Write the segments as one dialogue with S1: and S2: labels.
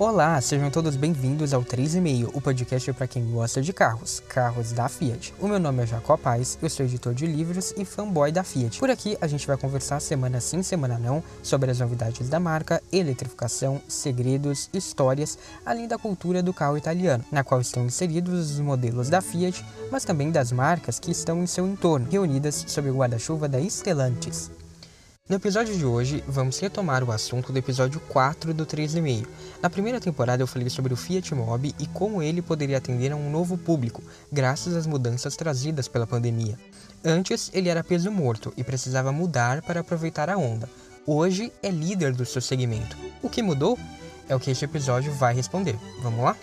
S1: Olá, sejam todos bem-vindos ao 3,5, o podcast para quem gosta de carros, carros da Fiat. O meu nome é Jacó Paz, eu sou editor de livros e fanboy da Fiat. Por aqui a gente vai conversar semana sim, semana não, sobre as novidades da marca, eletrificação, segredos, histórias, além da cultura do carro italiano, na qual estão inseridos os modelos da Fiat, mas também das marcas que estão em seu entorno, reunidas sob o guarda-chuva da Stellantis. No episódio de hoje, vamos retomar o assunto do episódio 4 do 3,5. Na primeira temporada eu falei sobre o Fiat Mobi e como ele poderia atender a um novo público, graças às mudanças trazidas pela pandemia. Antes, ele era peso morto e precisava mudar para aproveitar a onda. Hoje, é líder do seu segmento. O que mudou? É o que este episódio vai responder. Vamos lá?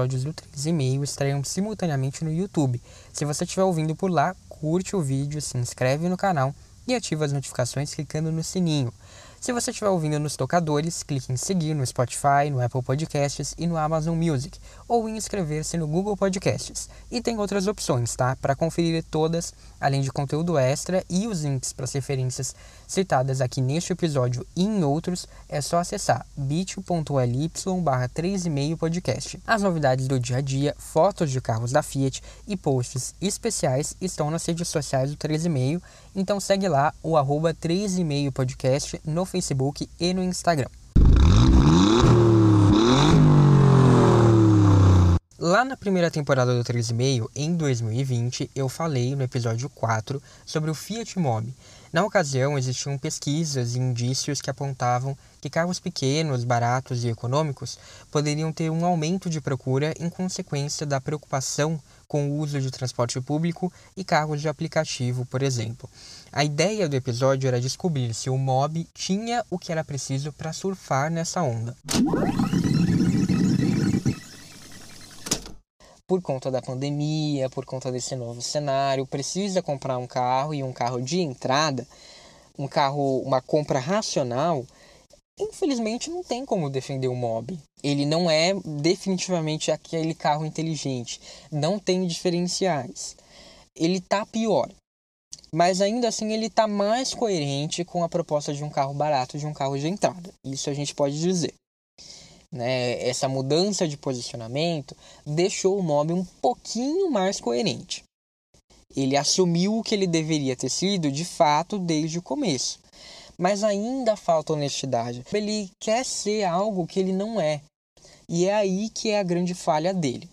S1: Episódios do 3,5 estreiam simultaneamente no YouTube. Se você estiver ouvindo por lá, curte o vídeo, se inscreve no canal e ativa as notificações clicando no sininho. Se você estiver ouvindo nos tocadores, clique em seguir no Spotify, no Apple Podcasts e no Amazon Music, ou em inscrever-se no Google Podcasts. E tem outras opções, tá? Para conferir todas, além de conteúdo extra e os links para as referências citadas aqui neste episódio e em outros, é só acessar bit.ly barra 3,5 podcast. As novidades do dia a dia, fotos de carros da Fiat e posts especiais estão nas redes sociais do 3,5, então segue lá o arroba 3,5 podcast no Facebook e no Instagram. Lá na primeira temporada do 3,5, em 2020, eu falei no episódio 4 sobre o Fiat Mobi. Na ocasião, existiam pesquisas e indícios que apontavam que carros pequenos, baratos e econômicos poderiam ter um aumento de procura em consequência da preocupação com o uso de transporte público e carros de aplicativo, por exemplo. A ideia do episódio era descobrir se o Mob tinha o que era preciso para surfar nessa onda. Por conta da pandemia, por conta desse novo cenário, precisa comprar um carro e um carro de entrada, um carro, uma compra racional infelizmente não tem como defender o Mob. Ele não é definitivamente aquele carro inteligente, não tem diferenciais. Ele tá pior. Mas ainda assim ele tá mais coerente com a proposta de um carro barato, de um carro de entrada. Isso a gente pode dizer. Né? Essa mudança de posicionamento deixou o Mob um pouquinho mais coerente. Ele assumiu o que ele deveria ter sido de fato desde o começo mas ainda falta honestidade. Ele quer ser algo que ele não é. E é aí que é a grande falha dele.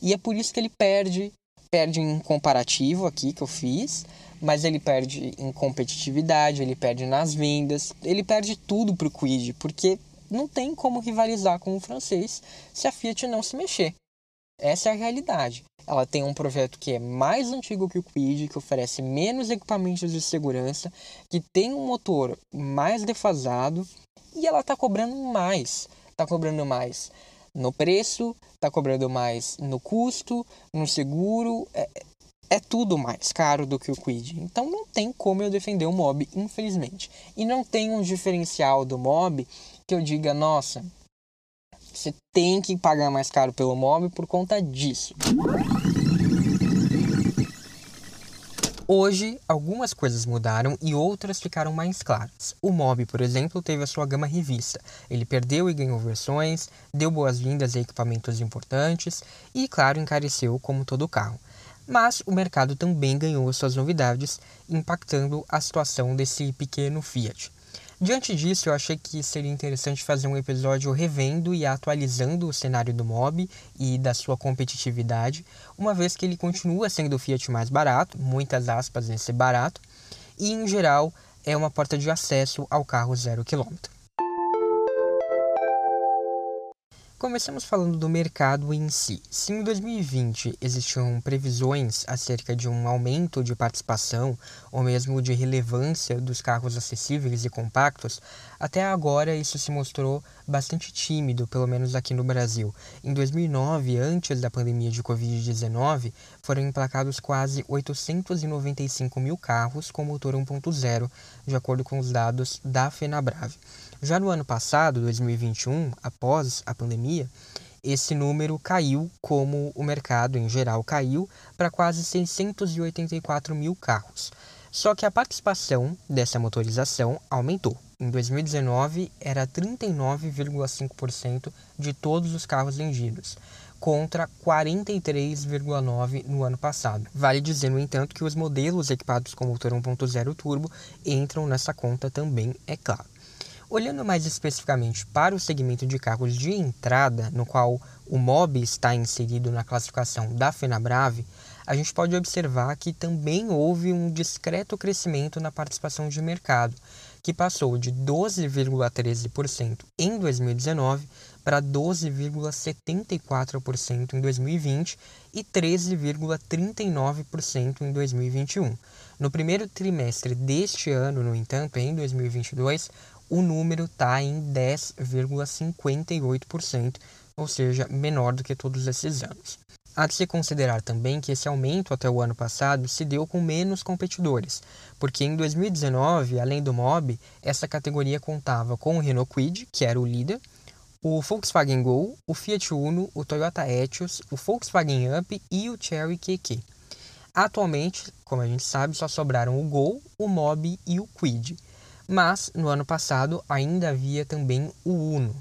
S1: E é por isso que ele perde, perde em comparativo aqui que eu fiz, mas ele perde em competitividade, ele perde nas vendas, ele perde tudo para o Quid, porque não tem como rivalizar com o francês se a Fiat não se mexer. Essa é a realidade. Ela tem um projeto que é mais antigo que o Quid, que oferece menos equipamentos de segurança, que tem um motor mais defasado e ela está cobrando mais. Está cobrando mais no preço, está cobrando mais no custo, no seguro. É, é tudo mais caro do que o Quid. Então não tem como eu defender o Mob, infelizmente. E não tem um diferencial do Mob que eu diga, nossa, você tem que pagar mais caro pelo móvel por conta disso. Hoje, algumas coisas mudaram e outras ficaram mais claras. O Mob, por exemplo, teve a sua gama revista. Ele perdeu e ganhou versões, deu boas-vindas a equipamentos importantes e, claro, encareceu como todo carro. Mas o mercado também ganhou suas novidades, impactando a situação desse pequeno Fiat. Diante disso, eu achei que seria interessante fazer um episódio revendo e atualizando o cenário do Mob e da sua competitividade, uma vez que ele continua sendo o Fiat mais barato, muitas aspas nesse barato, e em geral é uma porta de acesso ao carro zero quilômetro. Começamos falando do mercado em si. Se em 2020 existiam previsões acerca de um aumento de participação ou mesmo de relevância dos carros acessíveis e compactos, até agora isso se mostrou bastante tímido, pelo menos aqui no Brasil. Em 2009, antes da pandemia de Covid-19, foram emplacados quase 895 mil carros com motor 1.0, de acordo com os dados da FenaBrave. Já no ano passado, 2021, após a pandemia, esse número caiu, como o mercado em geral caiu, para quase 684 mil carros. Só que a participação dessa motorização aumentou. Em 2019, era 39,5% de todos os carros vendidos, contra 43,9% no ano passado. Vale dizer, no entanto, que os modelos equipados com motor 1.0 turbo entram nessa conta também, é claro. Olhando mais especificamente para o segmento de carros de entrada, no qual o MOB está inserido na classificação da FenaBrave, a gente pode observar que também houve um discreto crescimento na participação de mercado, que passou de 12,13% em 2019 para 12,74% em 2020 e 13,39% em 2021. No primeiro trimestre deste ano, no entanto, em 2022, o número está em 10,58%, ou seja, menor do que todos esses anos. Há de se considerar também que esse aumento até o ano passado se deu com menos competidores, porque em 2019, além do Mob, essa categoria contava com o Renault Kwid, que era o líder, o Volkswagen Gol, o Fiat Uno, o Toyota Etios, o Volkswagen Up e o Cherry QQ. Atualmente, como a gente sabe, só sobraram o Gol, o Mob e o Kwid. Mas no ano passado ainda havia também o Uno.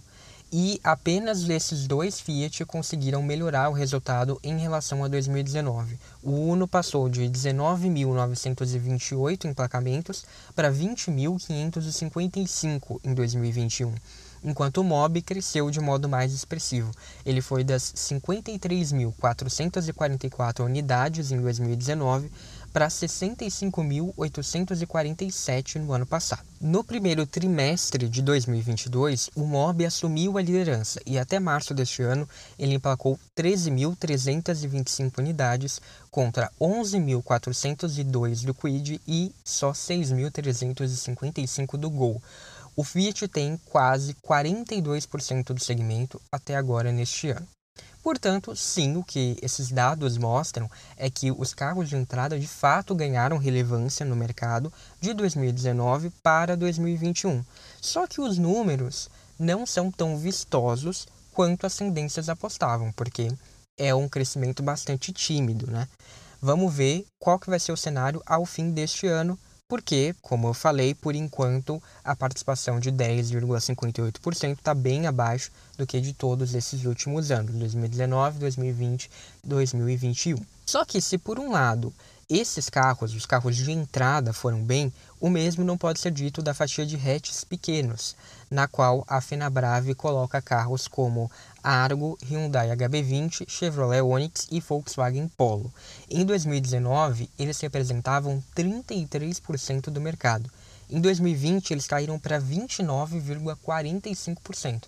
S1: E apenas esses dois Fiat conseguiram melhorar o resultado em relação a 2019. O Uno passou de 19.928 emplacamentos para 20.555 em 2021 enquanto o MOB cresceu de modo mais expressivo. Ele foi das 53.444 unidades em 2019 para 65.847 no ano passado. No primeiro trimestre de 2022, o MOB assumiu a liderança e até março deste ano ele emplacou 13.325 unidades contra 11.402 do Quid e só 6.355 do Gol. O Fiat tem quase 42% do segmento até agora neste ano. Portanto, sim, o que esses dados mostram é que os carros de entrada de fato ganharam relevância no mercado de 2019 para 2021. Só que os números não são tão vistosos quanto as tendências apostavam, porque é um crescimento bastante tímido, né? Vamos ver qual que vai ser o cenário ao fim deste ano porque, como eu falei, por enquanto a participação de 10,58% está bem abaixo do que de todos esses últimos anos, 2019, 2020, 2021. Só que se por um lado esses carros, os carros de entrada, foram bem, o mesmo não pode ser dito da fatia de hatches pequenos, na qual a Fenabrave coloca carros como Argo, Hyundai HB20, Chevrolet Onix e Volkswagen Polo. Em 2019, eles representavam 33% do mercado. Em 2020, eles caíram para 29,45%.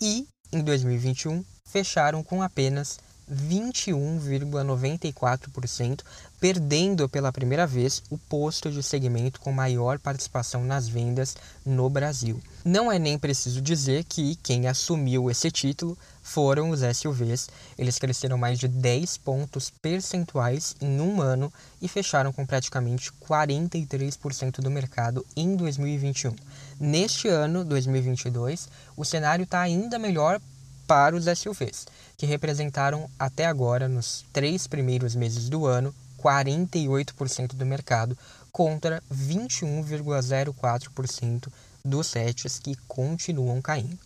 S1: E, em 2021, fecharam com apenas 21,94%, perdendo pela primeira vez o posto de segmento com maior participação nas vendas no Brasil. Não é nem preciso dizer que quem assumiu esse título foram os SUVs. Eles cresceram mais de 10 pontos percentuais em um ano e fecharam com praticamente 43% do mercado em 2021. Neste ano, 2022, o cenário está ainda melhor para os SUVs, que representaram até agora, nos três primeiros meses do ano, 48% do mercado, contra 21,04% dos sets que continuam caindo.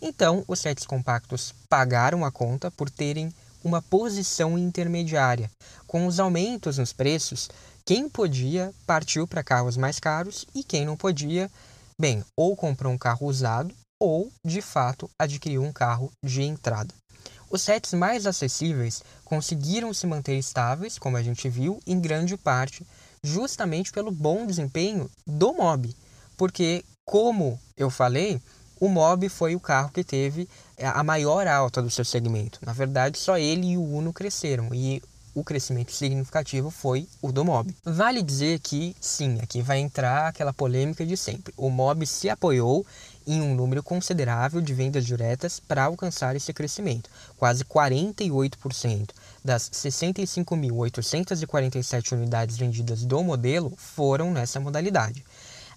S1: Então, os sets compactos pagaram a conta por terem uma posição intermediária. Com os aumentos nos preços, quem podia partiu para carros mais caros e quem não podia, bem, ou comprou um carro usado ou, de fato, adquiriu um carro de entrada. Os sets mais acessíveis conseguiram se manter estáveis, como a gente viu, em grande parte justamente pelo bom desempenho do mob, porque, como eu falei, o Mob foi o carro que teve é, a maior alta do seu segmento. Na verdade, só ele e o Uno cresceram e o crescimento significativo foi o do Mob. Vale dizer que, sim, aqui vai entrar aquela polêmica de sempre. O Mob se apoiou em um número considerável de vendas diretas para alcançar esse crescimento. Quase 48% das 65.847 unidades vendidas do modelo foram nessa modalidade.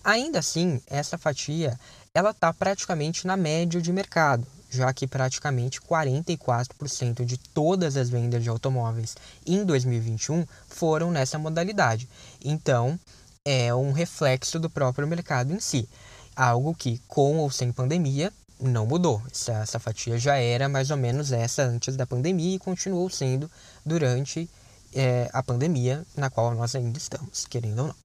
S1: Ainda assim, essa fatia ela está praticamente na média de mercado, já que praticamente 44% de todas as vendas de automóveis em 2021 foram nessa modalidade. Então, é um reflexo do próprio mercado em si, algo que, com ou sem pandemia, não mudou. Essa, essa fatia já era mais ou menos essa antes da pandemia e continuou sendo durante é, a pandemia na qual nós ainda estamos, querendo ou não.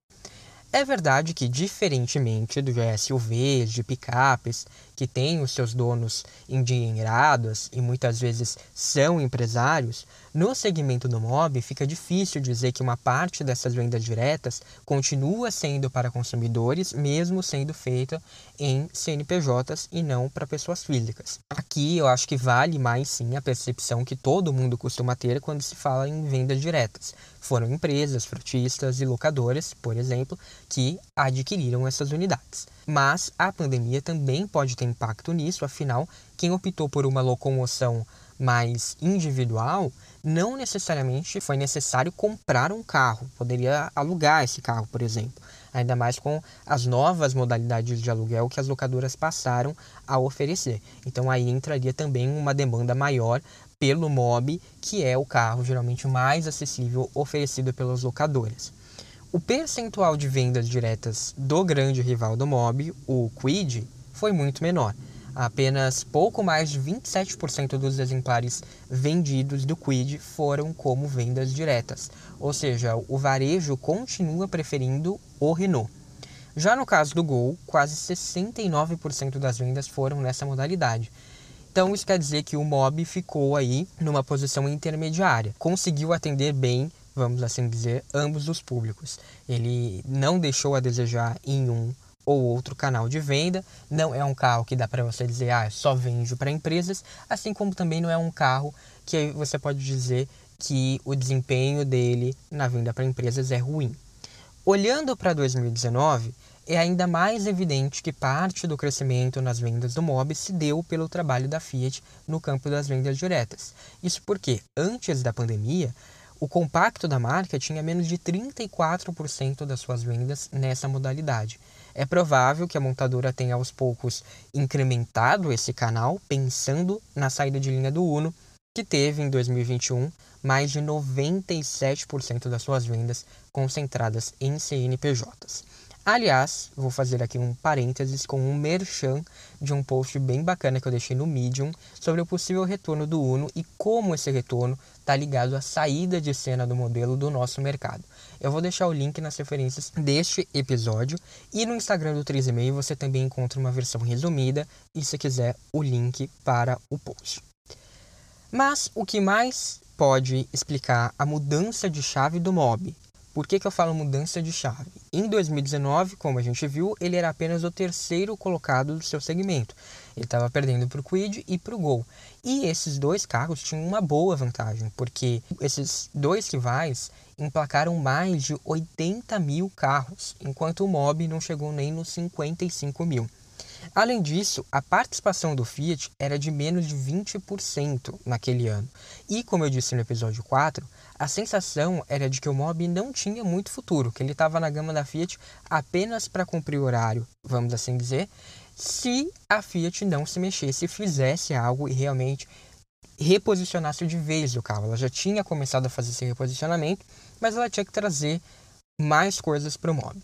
S1: É verdade que, diferentemente do SUVs, de picapes, que têm os seus donos endinheirados e muitas vezes são empresários, no segmento do MOB fica difícil dizer que uma parte dessas vendas diretas continua sendo para consumidores, mesmo sendo feita em CNPJs e não para pessoas físicas. Aqui eu acho que vale mais sim a percepção que todo mundo costuma ter quando se fala em vendas diretas. Foram empresas, frutistas e locadoras, por exemplo, que adquiriram essas unidades. Mas a pandemia também pode ter impacto nisso, afinal, quem optou por uma locomoção mais individual, não necessariamente foi necessário comprar um carro, poderia alugar esse carro, por exemplo. Ainda mais com as novas modalidades de aluguel que as locadoras passaram a oferecer. Então aí entraria também uma demanda maior pelo MOB, que é o carro geralmente mais acessível oferecido pelas locadoras. O percentual de vendas diretas do grande rival do Mob, o Quid, foi muito menor. Apenas pouco mais de 27% dos exemplares vendidos do Quid foram como vendas diretas, ou seja, o varejo continua preferindo o Renault. Já no caso do Gol, quase 69% das vendas foram nessa modalidade. Então isso quer dizer que o Mob ficou aí numa posição intermediária, conseguiu atender bem vamos assim dizer, ambos os públicos. Ele não deixou a desejar em um ou outro canal de venda, não é um carro que dá para você dizer, ah, só vende para empresas, assim como também não é um carro que você pode dizer que o desempenho dele na venda para empresas é ruim. Olhando para 2019, é ainda mais evidente que parte do crescimento nas vendas do MOB se deu pelo trabalho da Fiat no campo das vendas diretas. Isso porque, antes da pandemia, o compacto da marca tinha menos de 34% das suas vendas nessa modalidade. É provável que a montadora tenha aos poucos incrementado esse canal, pensando na saída de linha do Uno, que teve em 2021 mais de 97% das suas vendas concentradas em CNPJs. Aliás, vou fazer aqui um parênteses com um merchan de um post bem bacana que eu deixei no Medium sobre o possível retorno do Uno e como esse retorno está ligado à saída de cena do modelo do nosso mercado. Eu vou deixar o link nas referências deste episódio e no Instagram do 3,5 você também encontra uma versão resumida e se quiser o link para o post. Mas o que mais pode explicar a mudança de chave do mob por que, que eu falo mudança de chave? Em 2019, como a gente viu, ele era apenas o terceiro colocado do seu segmento. Ele estava perdendo para o Quid e para o Gol. E esses dois carros tinham uma boa vantagem, porque esses dois rivais emplacaram mais de 80 mil carros, enquanto o Mob não chegou nem nos 55 mil. Além disso, a participação do Fiat era de menos de 20% naquele ano. E, como eu disse no episódio 4, a sensação era de que o Mob não tinha muito futuro, que ele estava na gama da Fiat apenas para cumprir o horário, vamos assim dizer, se a Fiat não se mexesse, fizesse algo e realmente reposicionasse de vez o carro. Ela já tinha começado a fazer esse reposicionamento, mas ela tinha que trazer mais coisas para o Mob.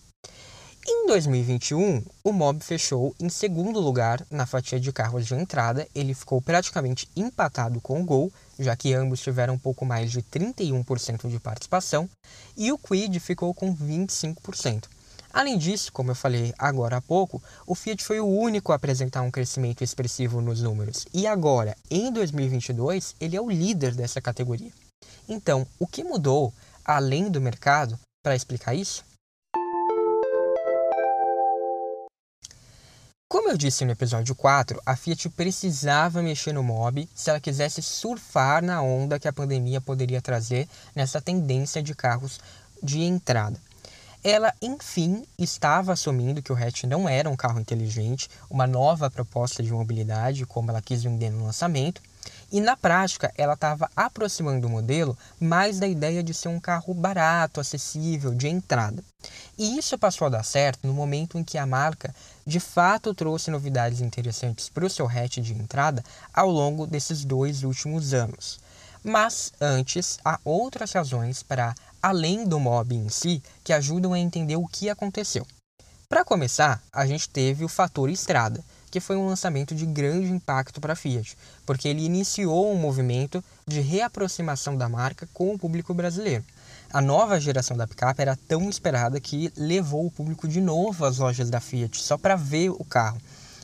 S1: Em 2021, o Mob fechou em segundo lugar na fatia de carros de entrada. Ele ficou praticamente empatado com o Gol, já que ambos tiveram um pouco mais de 31% de participação, e o Quid ficou com 25%. Além disso, como eu falei agora há pouco, o Fiat foi o único a apresentar um crescimento expressivo nos números, e agora, em 2022, ele é o líder dessa categoria. Então, o que mudou, além do mercado, para explicar isso? Como eu disse no episódio 4, a Fiat precisava mexer no Mobi se ela quisesse surfar na onda que a pandemia poderia trazer nessa tendência de carros de entrada. Ela, enfim, estava assumindo que o hatch não era um carro inteligente, uma nova proposta de mobilidade, como ela quis vender no lançamento, e na prática ela estava aproximando o modelo mais da ideia de ser um carro barato, acessível, de entrada. E isso passou a dar certo no momento em que a marca de fato trouxe novidades interessantes para o seu hatch de entrada ao longo desses dois últimos anos. Mas antes, há outras razões para além do mob em si, que ajudam a entender o que aconteceu. Para começar, a gente teve o fator estrada, que foi um lançamento de grande impacto para a Fiat, porque ele iniciou um movimento de reaproximação da marca com o público brasileiro. A nova geração da picape era tão esperada que levou o público de novo às lojas da Fiat só para ver o carro.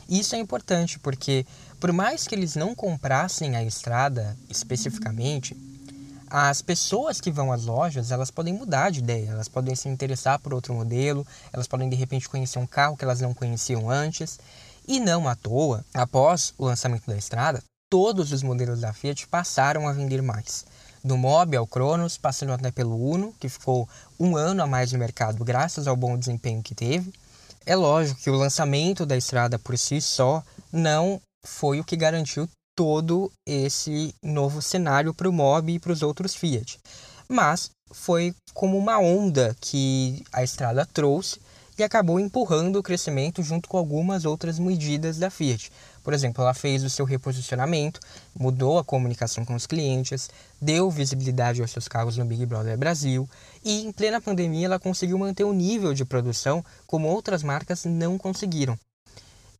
S1: Isso é importante porque, por mais que eles não comprassem a estrada especificamente, as pessoas que vão às lojas, elas podem mudar de ideia, elas podem se interessar por outro modelo, elas podem de repente conhecer um carro que elas não conheciam antes. E não à toa, após o lançamento da Estrada, todos os modelos da Fiat passaram a vender mais. Do Mobi ao Cronos, passando até pelo Uno, que ficou um ano a mais no mercado graças ao bom desempenho que teve. É lógico que o lançamento da Estrada por si só não foi o que garantiu todo esse novo cenário para o Mob e para os outros Fiat. Mas foi como uma onda que a estrada trouxe e acabou empurrando o crescimento junto com algumas outras medidas da Fiat. Por exemplo, ela fez o seu reposicionamento, mudou a comunicação com os clientes, deu visibilidade aos seus carros no Big Brother Brasil e, em plena pandemia, ela conseguiu manter o nível de produção como outras marcas não conseguiram.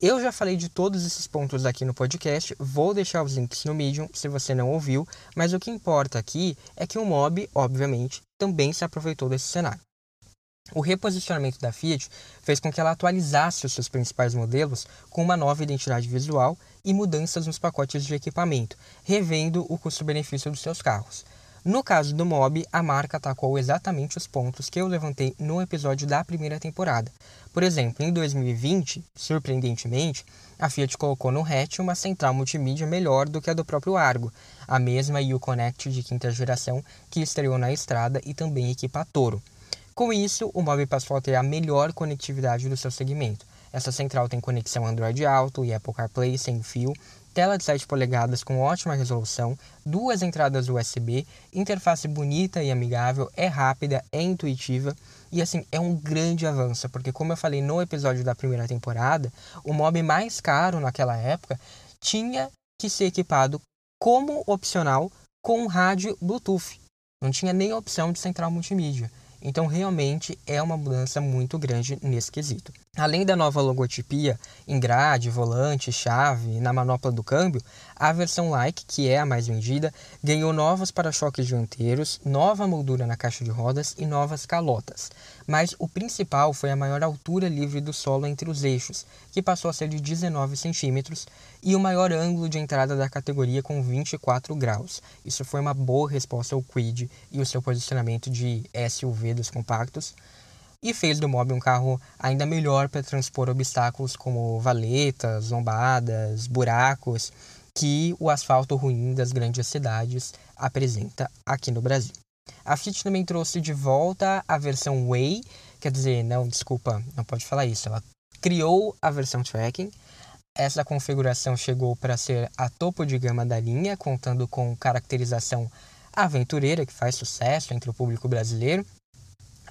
S1: Eu já falei de todos esses pontos aqui no podcast, vou deixar os links no Medium se você não ouviu, mas o que importa aqui é que o Mob, obviamente, também se aproveitou desse cenário. O reposicionamento da Fiat fez com que ela atualizasse os seus principais modelos com uma nova identidade visual e mudanças nos pacotes de equipamento, revendo o custo-benefício dos seus carros. No caso do Mob, a marca atacou exatamente os pontos que eu levantei no episódio da primeira temporada. Por exemplo, em 2020, surpreendentemente, a Fiat colocou no hatch uma central multimídia melhor do que a do próprio Argo, a mesma U-Connect de quinta geração que estreou na estrada e também equipa Toro. Com isso, o Mob passou a ter a melhor conectividade do seu segmento. Essa central tem conexão Android Auto e Apple CarPlay sem fio, tela de 7 polegadas com ótima resolução, duas entradas USB, interface bonita e amigável, é rápida, é intuitiva e assim é um grande avanço, porque como eu falei no episódio da primeira temporada, o mob mais caro naquela época tinha que ser equipado como opcional com rádio Bluetooth. Não tinha nem opção de central multimídia. Então, realmente é uma mudança muito grande nesse quesito. Além da nova logotipia em grade, volante, chave, na manopla do câmbio, a versão Like, que é a mais vendida, ganhou novos para-choques dianteiros, nova moldura na caixa de rodas e novas calotas. Mas o principal foi a maior altura livre do solo entre os eixos, que passou a ser de 19 centímetros, e o maior ângulo de entrada da categoria com 24 graus. Isso foi uma boa resposta ao Quid e o seu posicionamento de SUV dos compactos, e fez do Mob um carro ainda melhor para transpor obstáculos como valetas, lombadas, buracos que o asfalto ruim das grandes cidades apresenta aqui no Brasil. A Fiat também trouxe de volta a versão Way, quer dizer, não, desculpa, não pode falar isso. Ela criou a versão Tracking. Essa configuração chegou para ser a topo de gama da linha, contando com caracterização aventureira que faz sucesso entre o público brasileiro,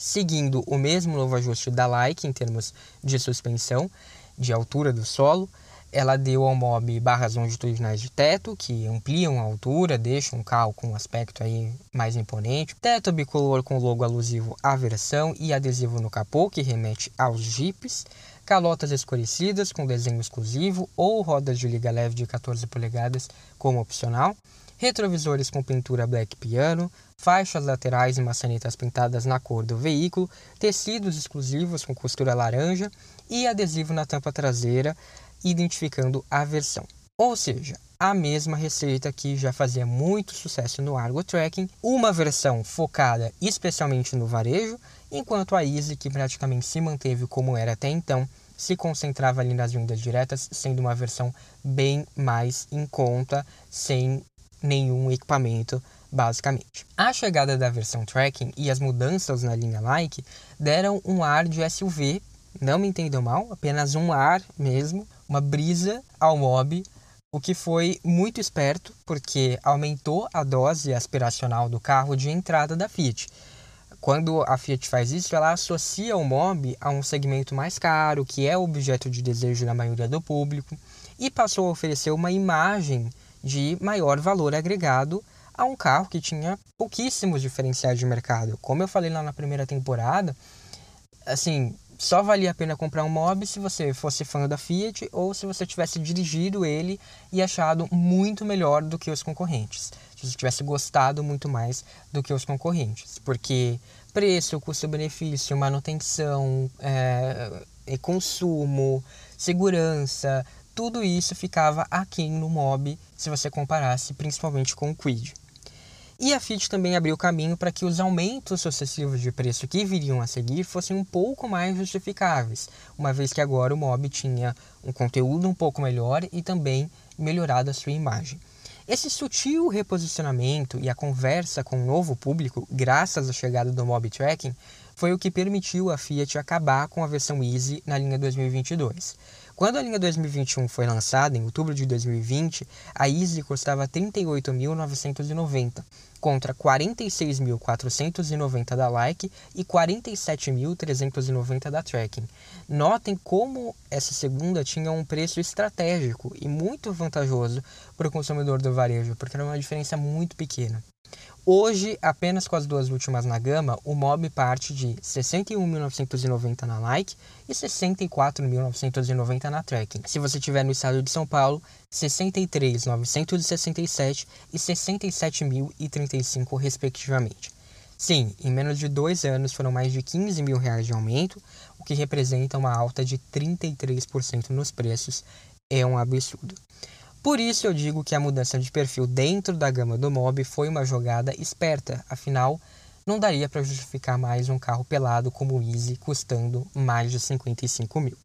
S1: seguindo o mesmo novo ajuste da Like em termos de suspensão, de altura do solo, ela deu ao mob barras longitudinais de teto, que ampliam a altura, deixam o carro com um aspecto aí mais imponente. Teto bicolor com logo alusivo à versão e adesivo no capô, que remete aos jipes. Calotas escurecidas com desenho exclusivo ou rodas de liga leve de 14 polegadas como opcional. Retrovisores com pintura black piano, faixas laterais e maçanetas pintadas na cor do veículo, tecidos exclusivos com costura laranja e adesivo na tampa traseira identificando a versão. Ou seja, a mesma receita que já fazia muito sucesso no Argo Tracking, uma versão focada especialmente no varejo, enquanto a Easy, que praticamente se manteve como era até então, se concentrava ali nas vendas diretas, sendo uma versão bem mais em conta, sem nenhum equipamento, basicamente. A chegada da versão Tracking e as mudanças na linha Like deram um ar de SUV, não me entendam mal, apenas um ar mesmo, uma brisa ao mob, o que foi muito esperto porque aumentou a dose aspiracional do carro de entrada da Fiat. Quando a Fiat faz isso, ela associa o Mob a um segmento mais caro, que é objeto de desejo da maioria do público, e passou a oferecer uma imagem de maior valor agregado a um carro que tinha pouquíssimos diferenciais de mercado. Como eu falei lá na primeira temporada, assim, só valia a pena comprar um Mob se você fosse fã da Fiat ou se você tivesse dirigido ele e achado muito melhor do que os concorrentes se você tivesse gostado muito mais do que os concorrentes. Porque preço, custo-benefício, manutenção, é, consumo, segurança, tudo isso ficava aquém no Mob se você comparasse principalmente com o Quid. E a Fiat também abriu caminho para que os aumentos sucessivos de preço que viriam a seguir fossem um pouco mais justificáveis, uma vez que agora o Mob tinha um conteúdo um pouco melhor e também melhorado a sua imagem. Esse sutil reposicionamento e a conversa com o novo público, graças à chegada do Mob Tracking, foi o que permitiu a Fiat acabar com a versão Easy na linha 2022. Quando a linha 2021 foi lançada, em outubro de 2020, a Easy custava 38.990, contra 46.490 da Like e 47.390 da Tracking. Notem como essa segunda tinha um preço estratégico e muito vantajoso para o consumidor do varejo, porque era uma diferença muito pequena. Hoje, apenas com as duas últimas na gama, o Mob parte de 61.990 na Like e 64.990 na Tracking. Se você estiver no estado de São Paulo, 63.967 e 67.035 respectivamente. Sim, em menos de dois anos foram mais de 15 mil reais de aumento, o que representa uma alta de 33% nos preços. É um absurdo. Por isso eu digo que a mudança de perfil dentro da gama do Mob foi uma jogada esperta, afinal, não daria para justificar mais um carro pelado como o Easy custando mais de 55 mil.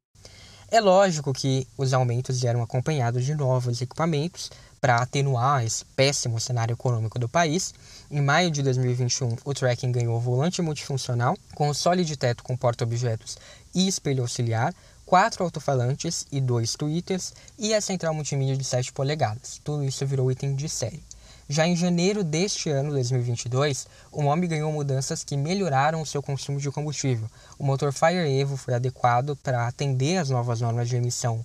S1: É lógico que os aumentos vieram acompanhados de novos equipamentos para atenuar esse péssimo cenário econômico do país. Em maio de 2021, o Tracking ganhou volante multifuncional com solid teto com porta-objetos e espelho auxiliar, quatro alto-falantes e dois tweeters e a central multimídia de 7 polegadas. Tudo isso virou item de série. Já em janeiro deste ano, 2022, o MOB ganhou mudanças que melhoraram o seu consumo de combustível. O motor Fire Evo foi adequado para atender às novas normas de emissão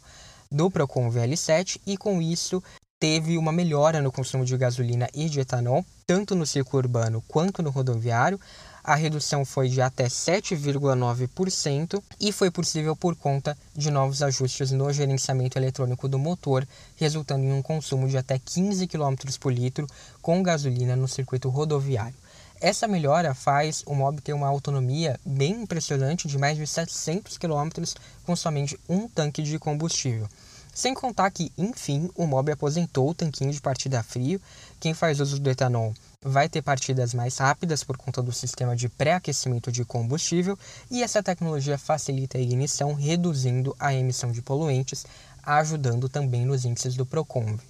S1: do Procon VL7 e com isso teve uma melhora no consumo de gasolina e de etanol, tanto no ciclo urbano quanto no rodoviário, a redução foi de até 7,9% e foi possível por conta de novos ajustes no gerenciamento eletrônico do motor, resultando em um consumo de até 15 km por litro com gasolina no circuito rodoviário. Essa melhora faz o Mob ter uma autonomia bem impressionante de mais de 700 km com somente um tanque de combustível. Sem contar que, enfim, o Mob aposentou o tanquinho de partida frio. Quem faz uso do etanol vai ter partidas mais rápidas por conta do sistema de pré-aquecimento de combustível e essa tecnologia facilita a ignição, reduzindo a emissão de poluentes, ajudando também nos índices do Proconv.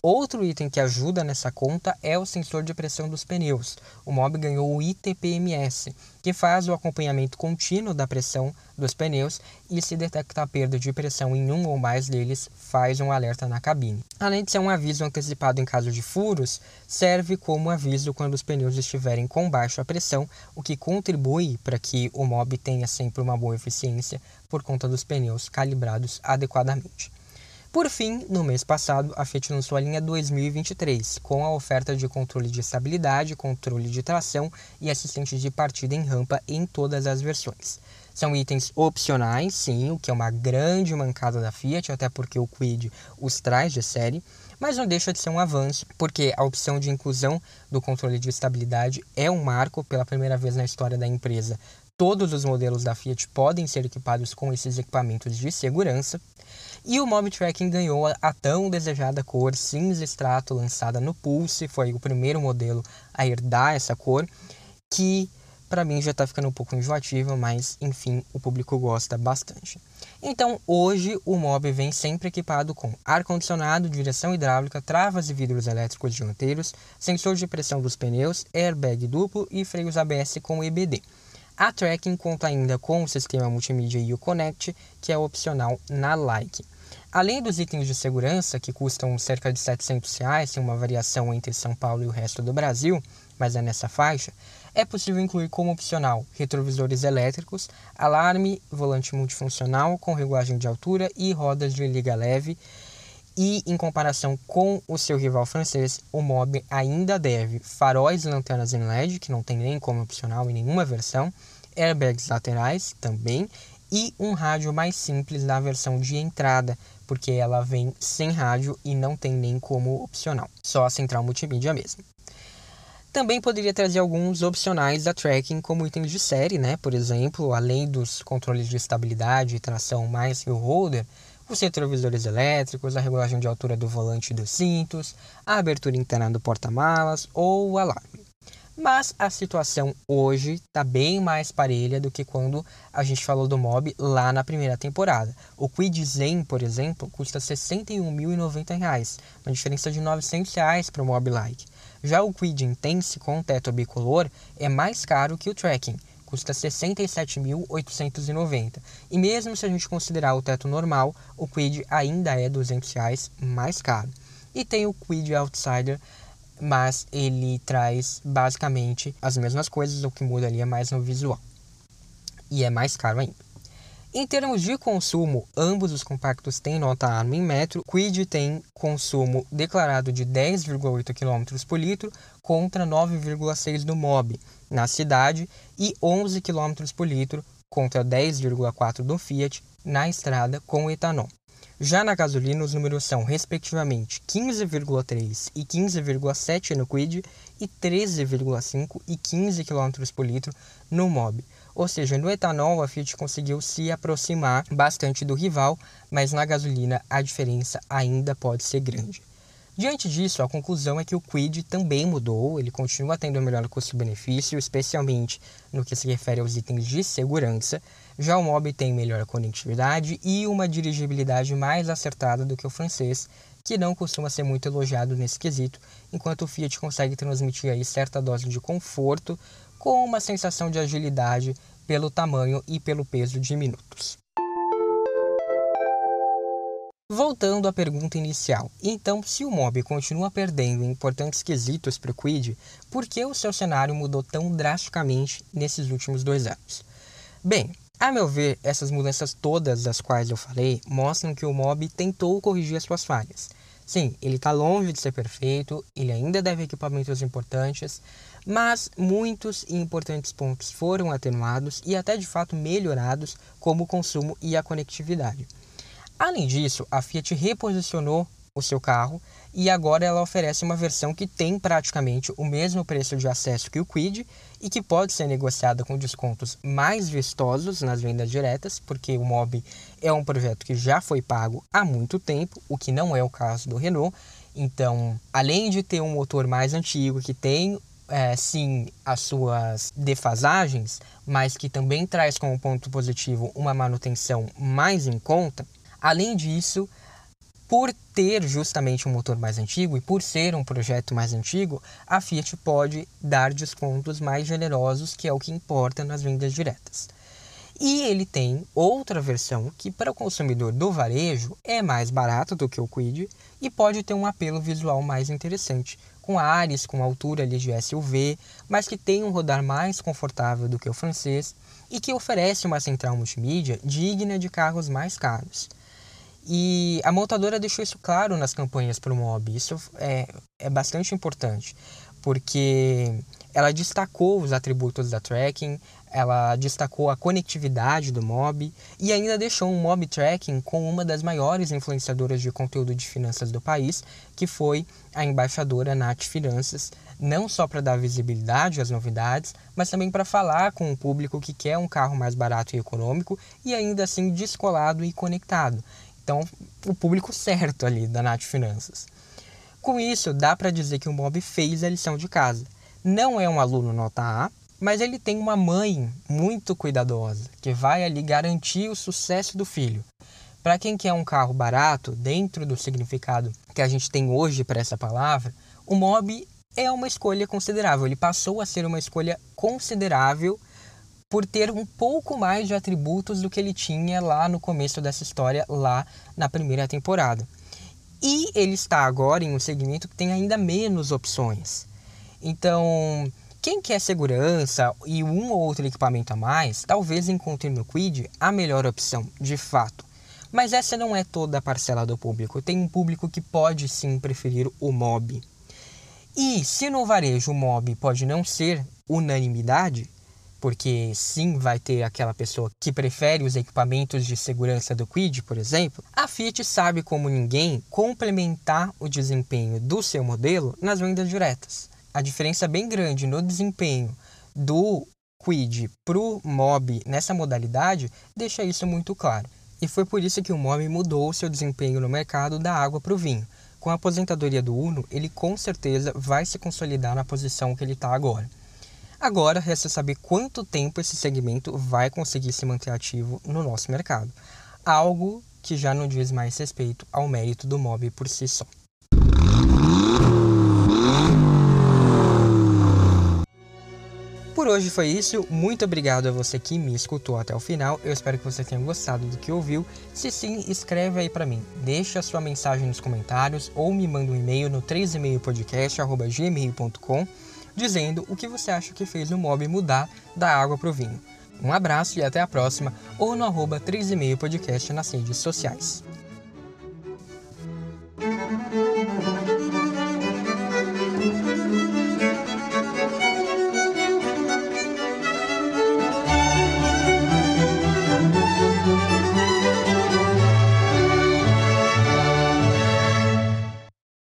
S1: Outro item que ajuda nessa conta é o sensor de pressão dos pneus. O Mob ganhou o ITPMS, que faz o acompanhamento contínuo da pressão dos pneus e se detectar perda de pressão em um ou mais deles, faz um alerta na cabine. Além de ser um aviso antecipado em caso de furos, serve como aviso quando os pneus estiverem com baixa pressão, o que contribui para que o Mob tenha sempre uma boa eficiência por conta dos pneus calibrados adequadamente. Por fim, no mês passado, a Fiat lançou a linha 2023, com a oferta de controle de estabilidade, controle de tração e assistente de partida em rampa em todas as versões. São itens opcionais, sim, o que é uma grande mancada da Fiat, até porque o Quid os traz de série, mas não deixa de ser um avanço, porque a opção de inclusão do controle de estabilidade é um marco pela primeira vez na história da empresa. Todos os modelos da Fiat podem ser equipados com esses equipamentos de segurança. E o Mob Tracking ganhou a tão desejada cor cinza extrato lançada no Pulse, foi o primeiro modelo a herdar essa cor, que para mim já está ficando um pouco enjoativa, mas enfim, o público gosta bastante. Então, hoje o Mob vem sempre equipado com ar-condicionado, direção hidráulica, travas e vidros elétricos dianteiros, sensor de pressão dos pneus, airbag duplo e freios ABS com EBD. A Tracking conta ainda com o sistema multimídia Uconnect, que é opcional na Like. Além dos itens de segurança, que custam cerca de 700 reais, tem uma variação entre São Paulo e o resto do Brasil, mas é nessa faixa, é possível incluir como opcional retrovisores elétricos, alarme, volante multifuncional com regulagem de altura e rodas de liga leve. E em comparação com o seu rival francês, o Mob ainda deve faróis e lanternas em LED, que não tem nem como opcional em nenhuma versão, airbags laterais também e um rádio mais simples na versão de entrada, porque ela vem sem rádio e não tem nem como opcional, só a central multimídia mesmo. Também poderia trazer alguns opcionais da tracking como itens de série, né? Por exemplo, além dos controles de estabilidade e tração mais que o holder, os retrovisores elétricos, a regulagem de altura do volante e dos cintos, a abertura interna do porta-malas ou o alarme. Mas a situação hoje está bem mais parelha do que quando a gente falou do Mob lá na primeira temporada. O Quid Zen, por exemplo, custa R$ 61.090, uma diferença de R$ 900 para o Mob Like. Já o Quid Intense com teto bicolor é mais caro que o Tracking, custa R$ 67.890. E mesmo se a gente considerar o teto normal, o Quid ainda é 200 reais mais caro. E tem o Quid Outsider, mas ele traz basicamente as mesmas coisas, o que muda ali é mais no visual. E é mais caro ainda. Em termos de consumo, ambos os compactos têm nota ARMA em metro. Quid tem consumo declarado de 10,8 km por litro contra 9,6 do Mob na cidade e 11 km por litro contra 10,4 do Fiat na estrada com etanol. Já na gasolina, os números são respectivamente 15,3 e 15,7 no Quid e 13,5 e 15 km por litro no Mob. Ou seja, no etanol a Fiat conseguiu se aproximar bastante do rival, mas na gasolina a diferença ainda pode ser grande. Diante disso, a conclusão é que o Quid também mudou, ele continua tendo o melhor custo-benefício, especialmente no que se refere aos itens de segurança. Já o Mob tem melhor conectividade e uma dirigibilidade mais acertada do que o francês, que não costuma ser muito elogiado nesse quesito, enquanto o Fiat consegue transmitir aí certa dose de conforto com uma sensação de agilidade pelo tamanho e pelo peso de minutos. Voltando à pergunta inicial, então, se o MOB continua perdendo importantes quesitos para o Quid, por que o seu cenário mudou tão drasticamente nesses últimos dois anos? Bem, a meu ver, essas mudanças todas das quais eu falei mostram que o MOB tentou corrigir as suas falhas. Sim, ele está longe de ser perfeito, ele ainda deve equipamentos importantes, mas muitos e importantes pontos foram atenuados e até de fato melhorados, como o consumo e a conectividade. Além disso, a Fiat reposicionou o seu carro e agora ela oferece uma versão que tem praticamente o mesmo preço de acesso que o Quid e que pode ser negociada com descontos mais vistosos nas vendas diretas, porque o Mob é um projeto que já foi pago há muito tempo, o que não é o caso do Renault. Então, além de ter um motor mais antigo que tem é, sim as suas defasagens, mas que também traz como ponto positivo uma manutenção mais em conta. Além disso, por ter justamente um motor mais antigo e por ser um projeto mais antigo, a Fiat pode dar descontos mais generosos, que é o que importa nas vendas diretas. E ele tem outra versão que para o consumidor do varejo é mais barato do que o Quid e pode ter um apelo visual mais interessante, com ares com altura ali de SUV, mas que tem um rodar mais confortável do que o francês e que oferece uma central multimídia digna de carros mais caros. E a montadora deixou isso claro nas campanhas para o Mob, isso é, é bastante importante, porque ela destacou os atributos da tracking, ela destacou a conectividade do Mob e ainda deixou um Mob Tracking com uma das maiores influenciadoras de conteúdo de finanças do país, que foi a embaixadora Nath Finanças, não só para dar visibilidade às novidades, mas também para falar com o público que quer um carro mais barato e econômico e ainda assim descolado e conectado. Então, o público certo ali da Nath Finanças. Com isso, dá para dizer que o Mob fez a lição de casa. Não é um aluno nota A, mas ele tem uma mãe muito cuidadosa que vai ali garantir o sucesso do filho. Para quem quer um carro barato, dentro do significado que a gente tem hoje para essa palavra, o Mob é uma escolha considerável. Ele passou a ser uma escolha considerável por ter um pouco mais de atributos do que ele tinha lá no começo dessa história, lá na primeira temporada. E ele está agora em um segmento que tem ainda menos opções. Então, quem quer segurança e um ou outro equipamento a mais, talvez encontre no Quid a melhor opção, de fato. Mas essa não é toda a parcela do público. Tem um público que pode sim preferir o Mob. E se no varejo o Mob pode não ser unanimidade, porque sim vai ter aquela pessoa que prefere os equipamentos de segurança do Quid, por exemplo, a Fiat sabe como ninguém complementar o desempenho do seu modelo nas vendas diretas. A diferença bem grande no desempenho do Quid para o Mob nessa modalidade deixa isso muito claro. E foi por isso que o Mob mudou seu desempenho no mercado da água para o vinho. Com a aposentadoria do Uno, ele com certeza vai se consolidar na posição que ele está agora. Agora resta saber quanto tempo esse segmento vai conseguir se manter ativo no nosso mercado, algo que já não diz mais respeito ao mérito do mob por si só. Por hoje foi isso. Muito obrigado a você que me escutou até o final. Eu espero que você tenha gostado do que ouviu. Se sim, escreve aí para mim. Deixa a sua mensagem nos comentários ou me manda um e-mail no 3emailpodcast@gmail.com dizendo o que você acha que fez o mob mudar da água para o vinho. Um abraço e até a próxima, ou no arroba 3,5 podcast nas redes sociais.